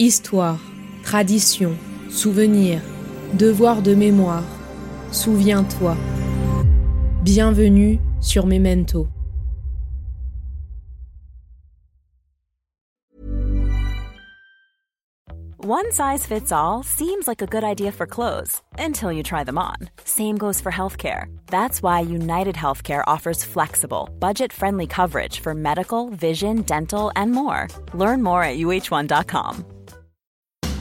Histoire, tradition, souvenir, devoir de mémoire. Souviens-toi. Bienvenue sur Memento. One size fits all seems like a good idea for clothes until you try them on. Same goes for healthcare. That's why United Healthcare offers flexible, budget friendly coverage for medical, vision, dental, and more. Learn more at uh1.com.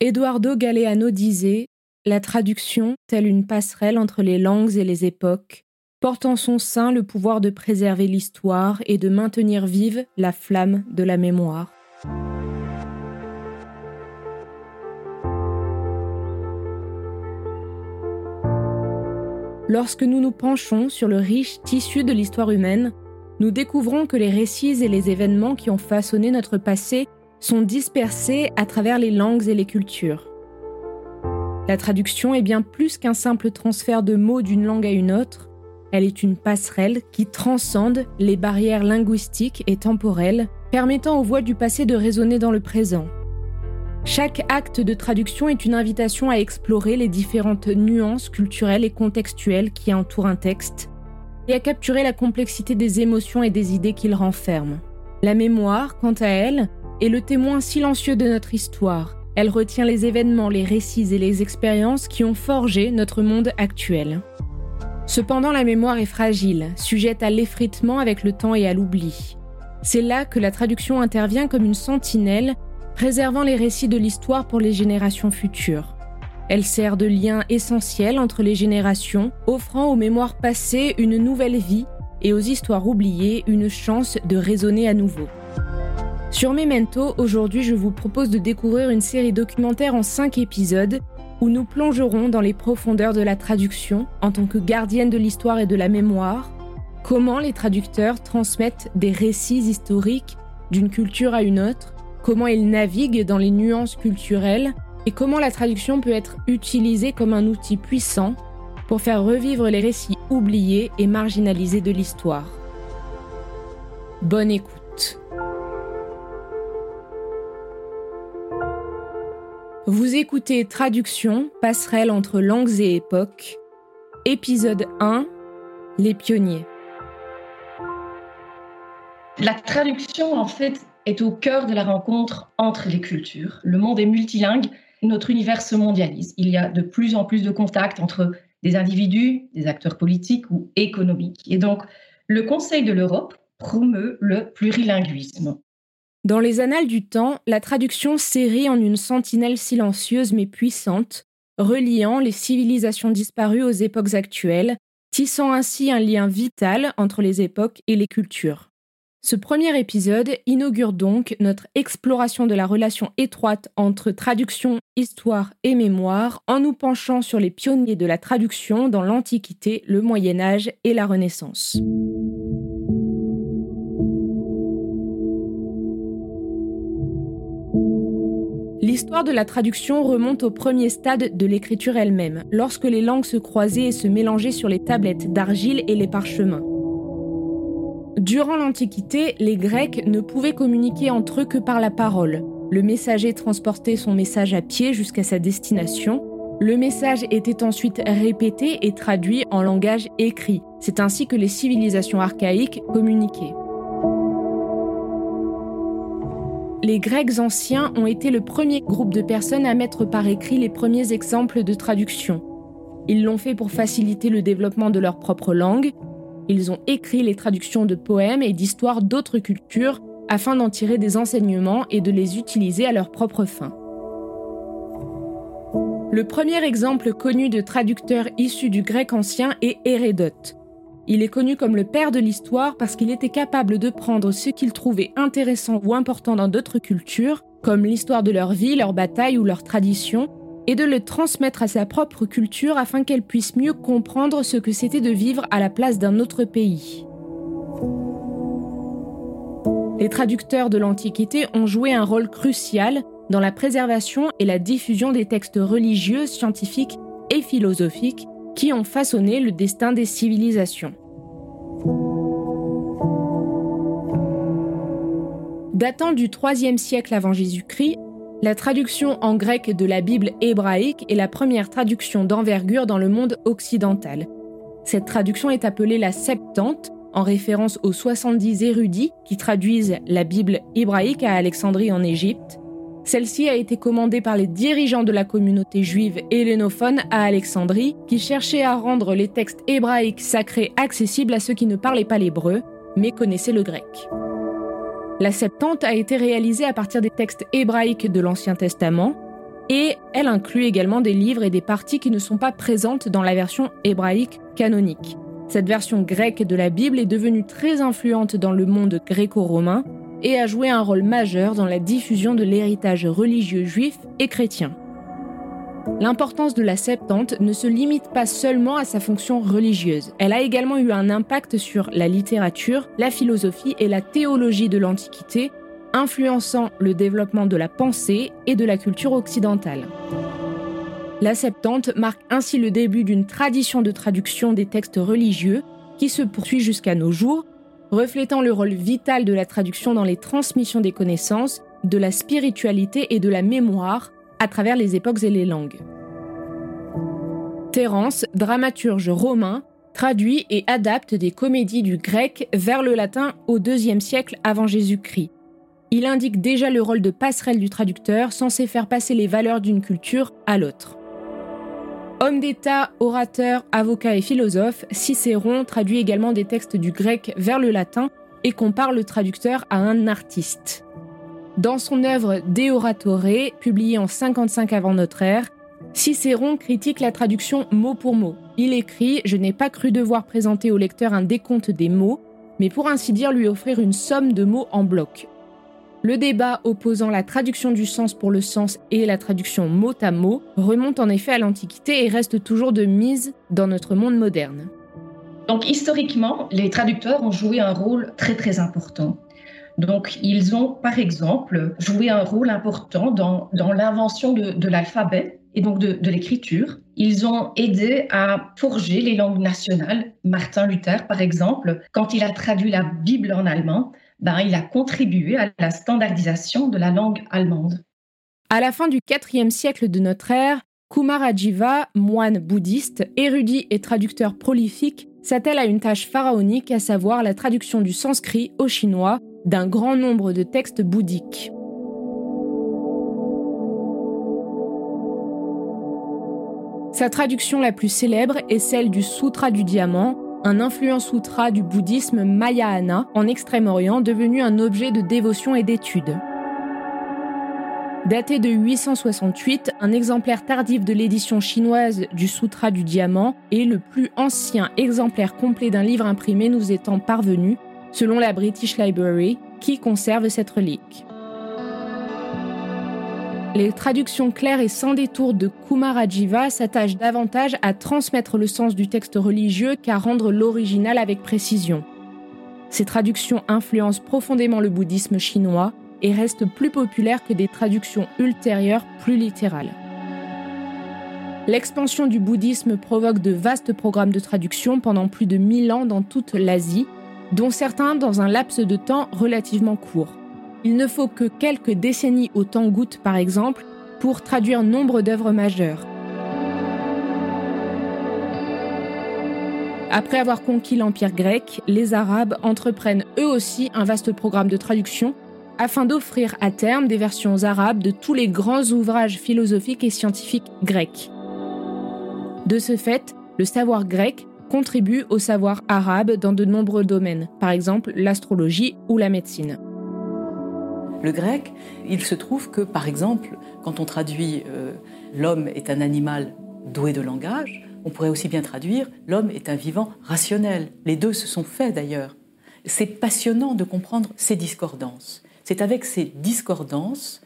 Eduardo Galeano disait La traduction, telle une passerelle entre les langues et les époques, porte en son sein le pouvoir de préserver l'histoire et de maintenir vive la flamme de la mémoire. Lorsque nous nous penchons sur le riche tissu de l'histoire humaine, nous découvrons que les récits et les événements qui ont façonné notre passé sont dispersés à travers les langues et les cultures. La traduction est bien plus qu'un simple transfert de mots d'une langue à une autre, elle est une passerelle qui transcende les barrières linguistiques et temporelles, permettant aux voix du passé de résonner dans le présent. Chaque acte de traduction est une invitation à explorer les différentes nuances culturelles et contextuelles qui entourent un texte et à capturer la complexité des émotions et des idées qu'il renferme. La mémoire, quant à elle, est le témoin silencieux de notre histoire. Elle retient les événements, les récits et les expériences qui ont forgé notre monde actuel. Cependant, la mémoire est fragile, sujette à l'effritement avec le temps et à l'oubli. C'est là que la traduction intervient comme une sentinelle, préservant les récits de l'histoire pour les générations futures. Elle sert de lien essentiel entre les générations, offrant aux mémoires passées une nouvelle vie et aux histoires oubliées une chance de résonner à nouveau. Sur Memento, aujourd'hui je vous propose de découvrir une série documentaire en 5 épisodes où nous plongerons dans les profondeurs de la traduction en tant que gardienne de l'histoire et de la mémoire, comment les traducteurs transmettent des récits historiques d'une culture à une autre, comment ils naviguent dans les nuances culturelles et comment la traduction peut être utilisée comme un outil puissant pour faire revivre les récits oubliés et marginalisés de l'histoire. Bonne écoute. Vous écoutez Traduction, passerelle entre langues et époques, épisode 1, Les pionniers. La traduction, en fait, est au cœur de la rencontre entre les cultures. Le monde est multilingue, notre univers se mondialise. Il y a de plus en plus de contacts entre des individus, des acteurs politiques ou économiques. Et donc, le Conseil de l'Europe promeut le plurilinguisme. Dans les annales du temps, la traduction s'érit en une sentinelle silencieuse mais puissante, reliant les civilisations disparues aux époques actuelles, tissant ainsi un lien vital entre les époques et les cultures. Ce premier épisode inaugure donc notre exploration de la relation étroite entre traduction, histoire et mémoire en nous penchant sur les pionniers de la traduction dans l'Antiquité, le Moyen Âge et la Renaissance. L'histoire de la traduction remonte au premier stade de l'écriture elle-même, lorsque les langues se croisaient et se mélangeaient sur les tablettes d'argile et les parchemins. Durant l'Antiquité, les Grecs ne pouvaient communiquer entre eux que par la parole. Le messager transportait son message à pied jusqu'à sa destination. Le message était ensuite répété et traduit en langage écrit. C'est ainsi que les civilisations archaïques communiquaient. Les Grecs anciens ont été le premier groupe de personnes à mettre par écrit les premiers exemples de traduction. Ils l'ont fait pour faciliter le développement de leur propre langue. Ils ont écrit les traductions de poèmes et d'histoires d'autres cultures afin d'en tirer des enseignements et de les utiliser à leur propre fin. Le premier exemple connu de traducteur issu du grec ancien est Hérédote. Il est connu comme le père de l'histoire parce qu'il était capable de prendre ce qu'il trouvait intéressant ou important dans d'autres cultures, comme l'histoire de leur vie, leur bataille ou leur tradition, et de le transmettre à sa propre culture afin qu'elle puisse mieux comprendre ce que c'était de vivre à la place d'un autre pays. Les traducteurs de l'Antiquité ont joué un rôle crucial dans la préservation et la diffusion des textes religieux, scientifiques et philosophiques qui ont façonné le destin des civilisations. Datant du IIIe siècle avant Jésus-Christ, la traduction en grec de la Bible hébraïque est la première traduction d'envergure dans le monde occidental. Cette traduction est appelée la Septante, en référence aux 70 érudits qui traduisent la Bible hébraïque à Alexandrie en Égypte, celle-ci a été commandée par les dirigeants de la communauté juive hellénophone à Alexandrie, qui cherchaient à rendre les textes hébraïques sacrés accessibles à ceux qui ne parlaient pas l'hébreu, mais connaissaient le grec. La Septante a été réalisée à partir des textes hébraïques de l'Ancien Testament, et elle inclut également des livres et des parties qui ne sont pas présentes dans la version hébraïque canonique. Cette version grecque de la Bible est devenue très influente dans le monde gréco-romain et a joué un rôle majeur dans la diffusion de l'héritage religieux juif et chrétien. L'importance de la Septante ne se limite pas seulement à sa fonction religieuse, elle a également eu un impact sur la littérature, la philosophie et la théologie de l'Antiquité, influençant le développement de la pensée et de la culture occidentale. La Septante marque ainsi le début d'une tradition de traduction des textes religieux qui se poursuit jusqu'à nos jours reflétant le rôle vital de la traduction dans les transmissions des connaissances, de la spiritualité et de la mémoire à travers les époques et les langues. Terence, dramaturge romain, traduit et adapte des comédies du grec vers le latin au IIe siècle avant Jésus-Christ. Il indique déjà le rôle de passerelle du traducteur censé faire passer les valeurs d'une culture à l'autre. Homme d'État, orateur, avocat et philosophe, Cicéron traduit également des textes du grec vers le latin et compare le traducteur à un artiste. Dans son œuvre De Oratore, publiée en 55 avant notre ère, Cicéron critique la traduction mot pour mot. Il écrit Je n'ai pas cru devoir présenter au lecteur un décompte des mots, mais pour ainsi dire lui offrir une somme de mots en bloc. Le débat opposant la traduction du sens pour le sens et la traduction mot à mot remonte en effet à l'Antiquité et reste toujours de mise dans notre monde moderne. Donc historiquement, les traducteurs ont joué un rôle très très important. Donc ils ont par exemple joué un rôle important dans, dans l'invention de, l'alphabet et donc de, de l'écriture. Ils ont aidé à forger les langues nationales. Martin Luther, par exemple, quand il a traduit la Bible en allemand, ben, il a contribué à la standardisation de la langue allemande. À la fin du IVe siècle de notre ère, Kumarajiva, moine bouddhiste, érudit et traducteur prolifique, s'attelle à une tâche pharaonique, à savoir la traduction du sanskrit au chinois d'un grand nombre de textes bouddhiques. Sa traduction la plus célèbre est celle du Sutra du Diamant, un influent sutra du bouddhisme Mahayana en Extrême-Orient devenu un objet de dévotion et d'étude. Daté de 868, un exemplaire tardif de l'édition chinoise du Sutra du Diamant est le plus ancien exemplaire complet d'un livre imprimé nous étant parvenu, selon la British Library, qui conserve cette relique. Les traductions claires et sans détour de Kumarajiva s'attachent davantage à transmettre le sens du texte religieux qu'à rendre l'original avec précision. Ces traductions influencent profondément le bouddhisme chinois et restent plus populaires que des traductions ultérieures plus littérales. L'expansion du bouddhisme provoque de vastes programmes de traduction pendant plus de 1000 ans dans toute l'Asie, dont certains dans un laps de temps relativement court. Il ne faut que quelques décennies au temps-goutte, par exemple, pour traduire nombre d'œuvres majeures. Après avoir conquis l'Empire grec, les Arabes entreprennent eux aussi un vaste programme de traduction afin d'offrir à terme des versions arabes de tous les grands ouvrages philosophiques et scientifiques grecs. De ce fait, le savoir grec contribue au savoir arabe dans de nombreux domaines, par exemple l'astrologie ou la médecine. Le grec, il se trouve que, par exemple, quand on traduit euh, l'homme est un animal doué de langage, On pourrait aussi bien traduire l'homme est un vivant rationnel. Les deux se sont faits d'ailleurs. C'est passionnant de comprendre ces discordances. C'est avec ces discordances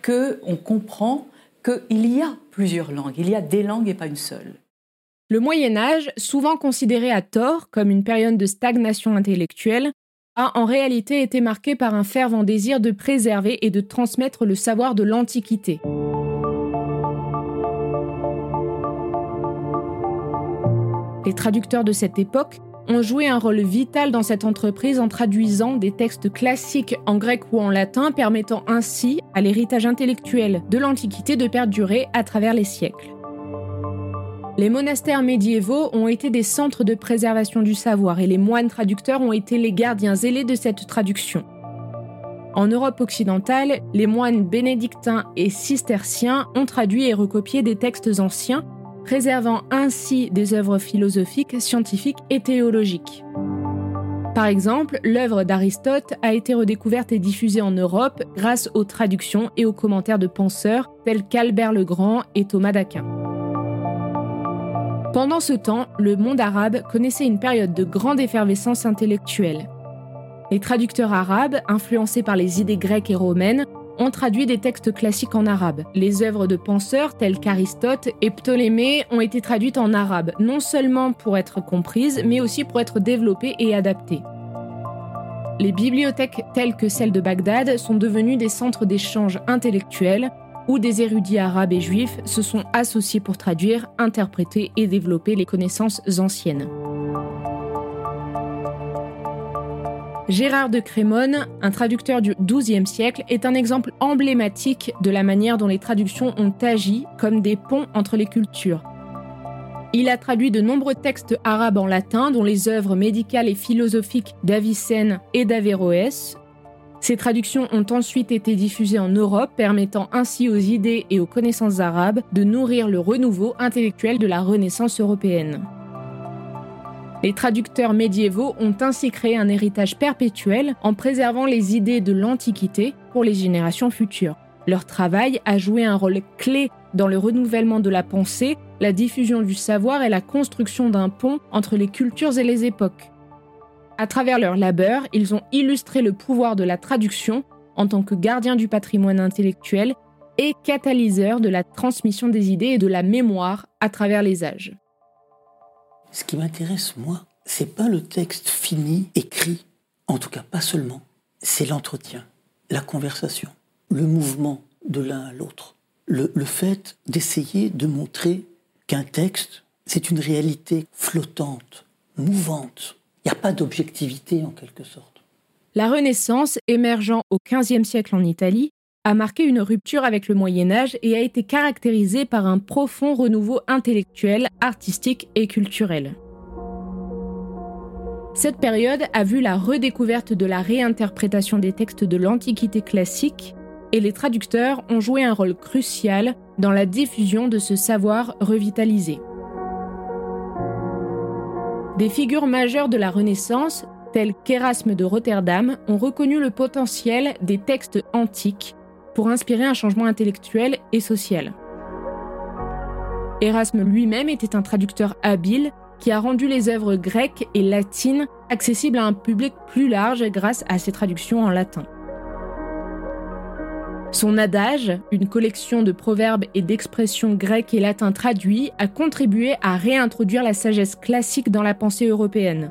que on comprend qu'il y a plusieurs langues, il y a des langues et pas une seule. Le Moyen Âge, souvent considéré à tort comme une période de stagnation intellectuelle, a en réalité été marqué par un fervent désir de préserver et de transmettre le savoir de l'Antiquité. Les traducteurs de cette époque ont joué un rôle vital dans cette entreprise en traduisant des textes classiques en grec ou en latin, permettant ainsi à l'héritage intellectuel de l'Antiquité de perdurer à travers les siècles. Les monastères médiévaux ont été des centres de préservation du savoir et les moines traducteurs ont été les gardiens zélés de cette traduction. En Europe occidentale, les moines bénédictins et cisterciens ont traduit et recopié des textes anciens préservant ainsi des œuvres philosophiques, scientifiques et théologiques. Par exemple, l'œuvre d'Aristote a été redécouverte et diffusée en Europe grâce aux traductions et aux commentaires de penseurs tels qu'Albert le Grand et Thomas d'Aquin. Pendant ce temps, le monde arabe connaissait une période de grande effervescence intellectuelle. Les traducteurs arabes, influencés par les idées grecques et romaines, ont traduit des textes classiques en arabe. Les œuvres de penseurs tels qu'Aristote et Ptolémée ont été traduites en arabe, non seulement pour être comprises, mais aussi pour être développées et adaptées. Les bibliothèques telles que celle de Bagdad sont devenues des centres d'échange intellectuels où des érudits arabes et juifs se sont associés pour traduire, interpréter et développer les connaissances anciennes. Gérard de Crémone, un traducteur du XIIe siècle, est un exemple emblématique de la manière dont les traductions ont agi comme des ponts entre les cultures. Il a traduit de nombreux textes arabes en latin, dont les œuvres médicales et philosophiques d'Avicenne et d'Averroès. Ces traductions ont ensuite été diffusées en Europe, permettant ainsi aux idées et aux connaissances arabes de nourrir le renouveau intellectuel de la Renaissance européenne. Les traducteurs médiévaux ont ainsi créé un héritage perpétuel en préservant les idées de l'Antiquité pour les générations futures. Leur travail a joué un rôle clé dans le renouvellement de la pensée, la diffusion du savoir et la construction d'un pont entre les cultures et les époques. À travers leur labeur, ils ont illustré le pouvoir de la traduction en tant que gardien du patrimoine intellectuel et catalyseur de la transmission des idées et de la mémoire à travers les âges. Ce qui m'intéresse, moi, c'est pas le texte fini, écrit, en tout cas pas seulement, c'est l'entretien, la conversation, le mouvement de l'un à l'autre, le, le fait d'essayer de montrer qu'un texte, c'est une réalité flottante, mouvante. Il n'y a pas d'objectivité en quelque sorte. La Renaissance, émergeant au XVe siècle en Italie, a marqué une rupture avec le Moyen Âge et a été caractérisée par un profond renouveau intellectuel, artistique et culturel. Cette période a vu la redécouverte de la réinterprétation des textes de l'Antiquité classique et les traducteurs ont joué un rôle crucial dans la diffusion de ce savoir revitalisé. Des figures majeures de la Renaissance, telles qu'Erasme de Rotterdam, ont reconnu le potentiel des textes antiques pour inspirer un changement intellectuel et social. Erasme lui-même était un traducteur habile qui a rendu les œuvres grecques et latines accessibles à un public plus large grâce à ses traductions en latin. Son adage, une collection de proverbes et d'expressions grecques et latins traduits, a contribué à réintroduire la sagesse classique dans la pensée européenne.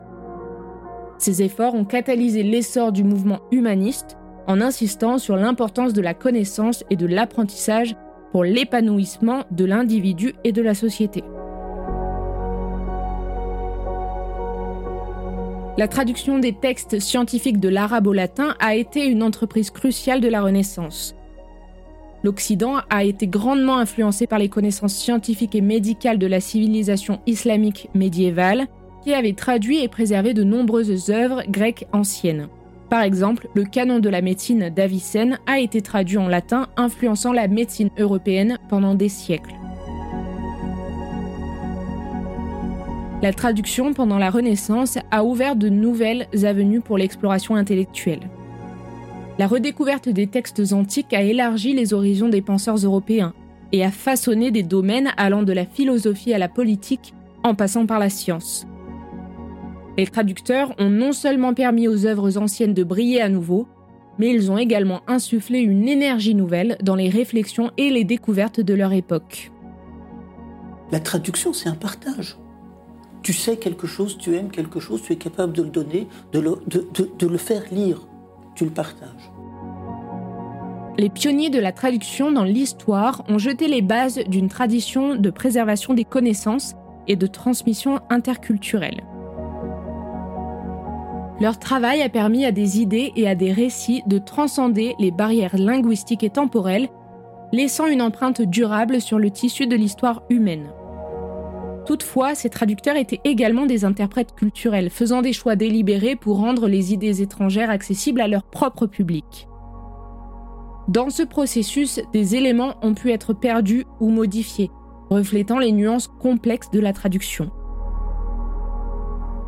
Ces efforts ont catalysé l'essor du mouvement humaniste en insistant sur l'importance de la connaissance et de l'apprentissage pour l'épanouissement de l'individu et de la société. La traduction des textes scientifiques de l'arabe au latin a été une entreprise cruciale de la Renaissance. L'Occident a été grandement influencé par les connaissances scientifiques et médicales de la civilisation islamique médiévale, qui avait traduit et préservé de nombreuses œuvres grecques anciennes. Par exemple, le canon de la médecine d'Avicenne a été traduit en latin, influençant la médecine européenne pendant des siècles. La traduction pendant la Renaissance a ouvert de nouvelles avenues pour l'exploration intellectuelle. La redécouverte des textes antiques a élargi les horizons des penseurs européens et a façonné des domaines allant de la philosophie à la politique en passant par la science. Les traducteurs ont non seulement permis aux œuvres anciennes de briller à nouveau, mais ils ont également insufflé une énergie nouvelle dans les réflexions et les découvertes de leur époque. La traduction, c'est un partage. Tu sais quelque chose, tu aimes quelque chose, tu es capable de le donner, de le, de, le faire lire. Tu le partages. Les pionniers de la traduction dans l'histoire ont jeté les bases d'une tradition de préservation des connaissances et de transmission interculturelle. Leur travail a permis à des idées et à des récits de transcender les barrières linguistiques et temporelles, laissant une empreinte durable sur le tissu de l'histoire humaine. Toutefois, ces traducteurs étaient également des interprètes culturels, faisant des choix délibérés pour rendre les idées étrangères accessibles à leur propre public. Dans ce processus, des éléments ont pu être perdus ou modifiés, reflétant les nuances complexes de la traduction.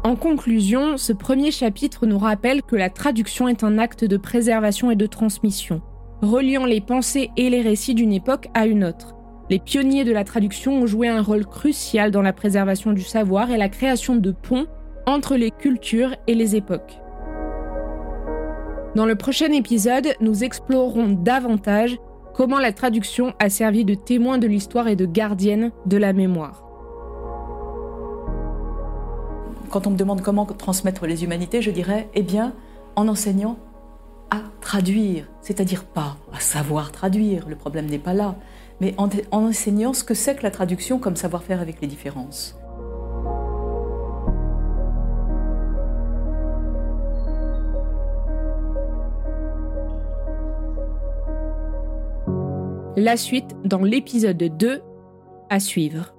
En conclusion, ce premier chapitre nous rappelle que la traduction est un acte de préservation et de transmission, reliant les pensées et les récits d'une époque à une autre. Les pionniers de la traduction ont joué un rôle crucial dans la préservation du savoir et la création de ponts entre les cultures et les époques. Dans le prochain épisode, nous explorerons davantage comment la traduction a servi de témoin de l'histoire et de gardienne de la mémoire. Quand on me demande comment transmettre les humanités, je dirais, eh bien, en enseignant à traduire, c'est-à-dire pas à savoir traduire, le problème n'est pas là, mais en, en enseignant ce que c'est que la traduction comme savoir-faire avec les différences. La suite dans l'épisode 2 à suivre.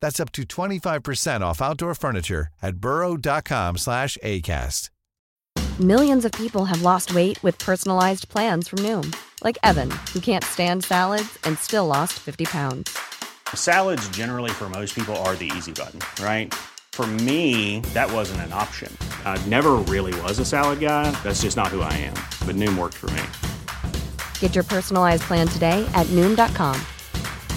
That's up to 25% off outdoor furniture at burrow.com slash ACAST. Millions of people have lost weight with personalized plans from Noom, like Evan, who can't stand salads and still lost 50 pounds. Salads, generally, for most people, are the easy button, right? For me, that wasn't an option. I never really was a salad guy. That's just not who I am. But Noom worked for me. Get your personalized plan today at Noom.com.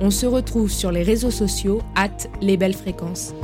On se retrouve sur les réseaux sociaux, at les belles fréquences.